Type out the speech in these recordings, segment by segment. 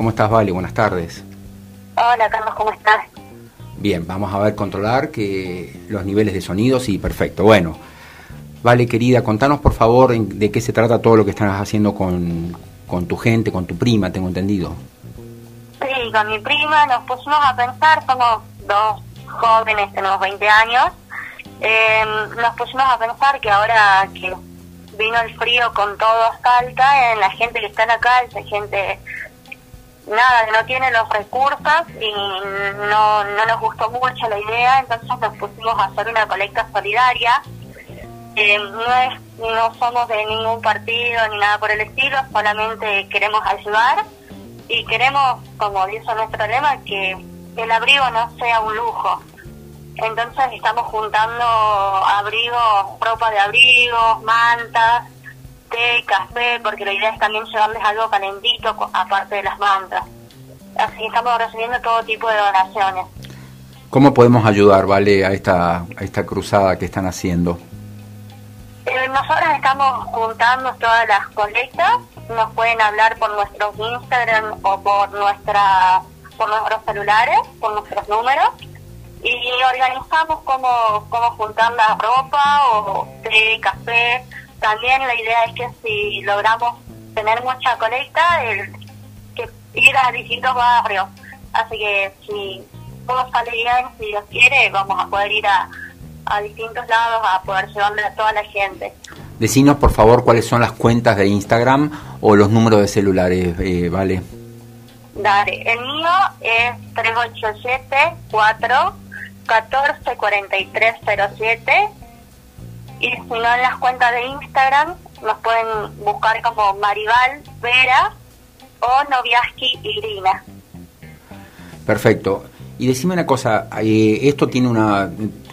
¿cómo estás, Vale? Buenas tardes. Hola, Carlos, ¿cómo estás? Bien, vamos a ver, controlar que los niveles de sonido, sí, perfecto. Bueno, Vale, querida, contanos por favor de qué se trata todo lo que estás haciendo con, con tu gente, con tu prima, tengo entendido. Sí, con mi prima nos pusimos a pensar, somos dos jóvenes, tenemos 20 años, eh, nos pusimos a pensar que ahora que vino el frío con todo Salta, en la gente que está en la calle, gente nada, no tiene los recursos y no, no nos gustó mucho la idea, entonces nos pusimos a hacer una colecta solidaria. Eh, no, es, no somos de ningún partido ni nada por el estilo, solamente queremos ayudar y queremos, como dice nuestro lema, que el abrigo no sea un lujo. Entonces estamos juntando abrigos, ropa de abrigos, mantas, té, café, porque la idea es también llevarles algo calentito aparte de las mantas. Así estamos recibiendo todo tipo de donaciones. ¿Cómo podemos ayudar, Vale, a esta, a esta cruzada que están haciendo? Eh, nosotros estamos juntando todas las colectas, nos pueden hablar por nuestros Instagram o por nuestra por nuestros celulares, por nuestros números y organizamos cómo, cómo juntar la ropa o té, café. También la idea es que si logramos tener mucha colecta, el, que ir a distintos barrios. Así que si todo sale bien, si Dios quiere, vamos a poder ir a, a distintos lados a poder llevarle a toda la gente. Decinos por favor cuáles son las cuentas de Instagram o los números de celulares, eh, ¿vale? Dale, el mío es 387 4 14 43 07 y si no en las cuentas de Instagram nos pueden buscar como Maribal Vera o Noviaski Irina. Perfecto. Y decime una cosa, eh, ¿esto tiene una,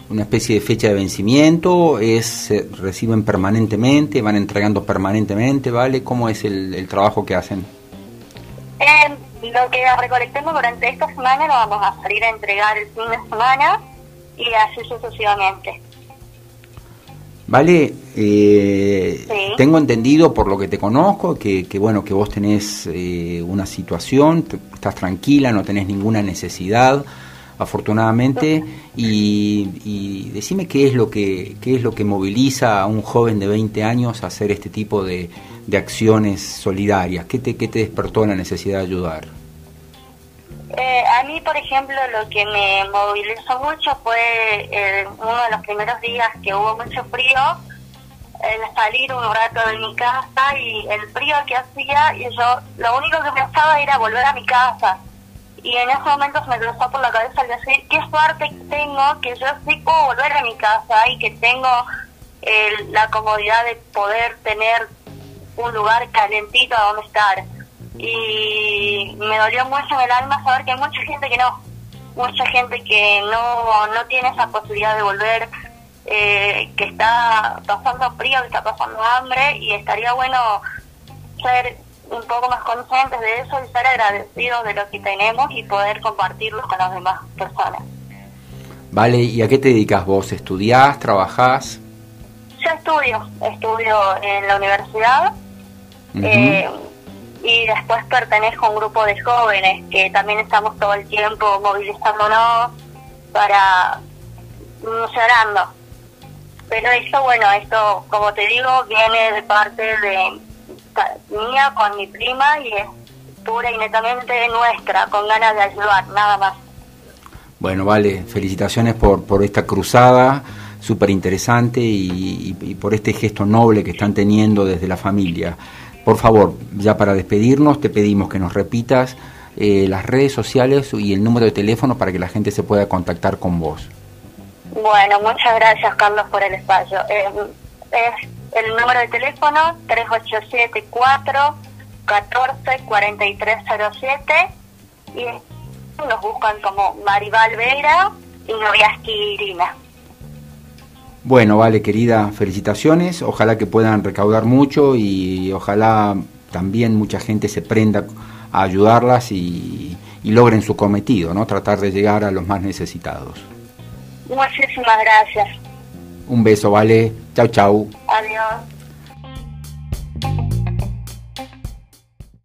una especie de fecha de vencimiento? ¿Es se reciben permanentemente? ¿Van entregando permanentemente? ¿Vale? ¿Cómo es el, el trabajo que hacen? Eh, lo que recolectemos durante esta semana lo vamos a salir a entregar el fin de semana y así sucesivamente. Vale, eh, tengo entendido por lo que te conozco que, que bueno que vos tenés eh, una situación, estás tranquila, no tenés ninguna necesidad, afortunadamente, y, y, decime qué es lo que qué es lo que moviliza a un joven de 20 años a hacer este tipo de, de acciones solidarias, qué te qué te despertó la necesidad de ayudar. Eh, a mí, por ejemplo, lo que me movilizó mucho fue eh, uno de los primeros días que hubo mucho frío, el salir un rato de mi casa y el frío que hacía, y yo lo único que pensaba era volver a mi casa. Y en ese momento se me cruzó por la cabeza el decir, qué suerte tengo que yo sí puedo volver a mi casa y que tengo la comodidad de poder tener un lugar calentito a donde estar y me dolió mucho en el alma saber que hay mucha gente que no, mucha gente que no, no tiene esa posibilidad de volver, eh, que está pasando frío, que está pasando hambre y estaría bueno ser un poco más conscientes de eso y ser agradecidos de lo que tenemos y poder compartirlo con las demás personas. Vale, ¿y a qué te dedicas vos? ¿Estudiás? ¿Trabajás? Yo estudio, estudio en la universidad y después pertenezco a un grupo de jóvenes que también estamos todo el tiempo movilizándonos para llorando. Pero eso, bueno, esto, como te digo, viene de parte de mía con mi prima y es pura y netamente nuestra, con ganas de ayudar, nada más. Bueno, vale, felicitaciones por, por esta cruzada súper interesante y, y por este gesto noble que están teniendo desde la familia. Por favor, ya para despedirnos, te pedimos que nos repitas eh, las redes sociales y el número de teléfono para que la gente se pueda contactar con vos. Bueno, muchas gracias Carlos por el espacio. Eh, es el número de teléfono 3874 14 4307 y nos buscan como Maribal Vera y Noviaski Irina. Bueno, vale, querida, felicitaciones. Ojalá que puedan recaudar mucho y ojalá también mucha gente se prenda a ayudarlas y, y logren su cometido, ¿no? Tratar de llegar a los más necesitados. Muchísimas gracias. Un beso, vale. Chau, chau. Adiós.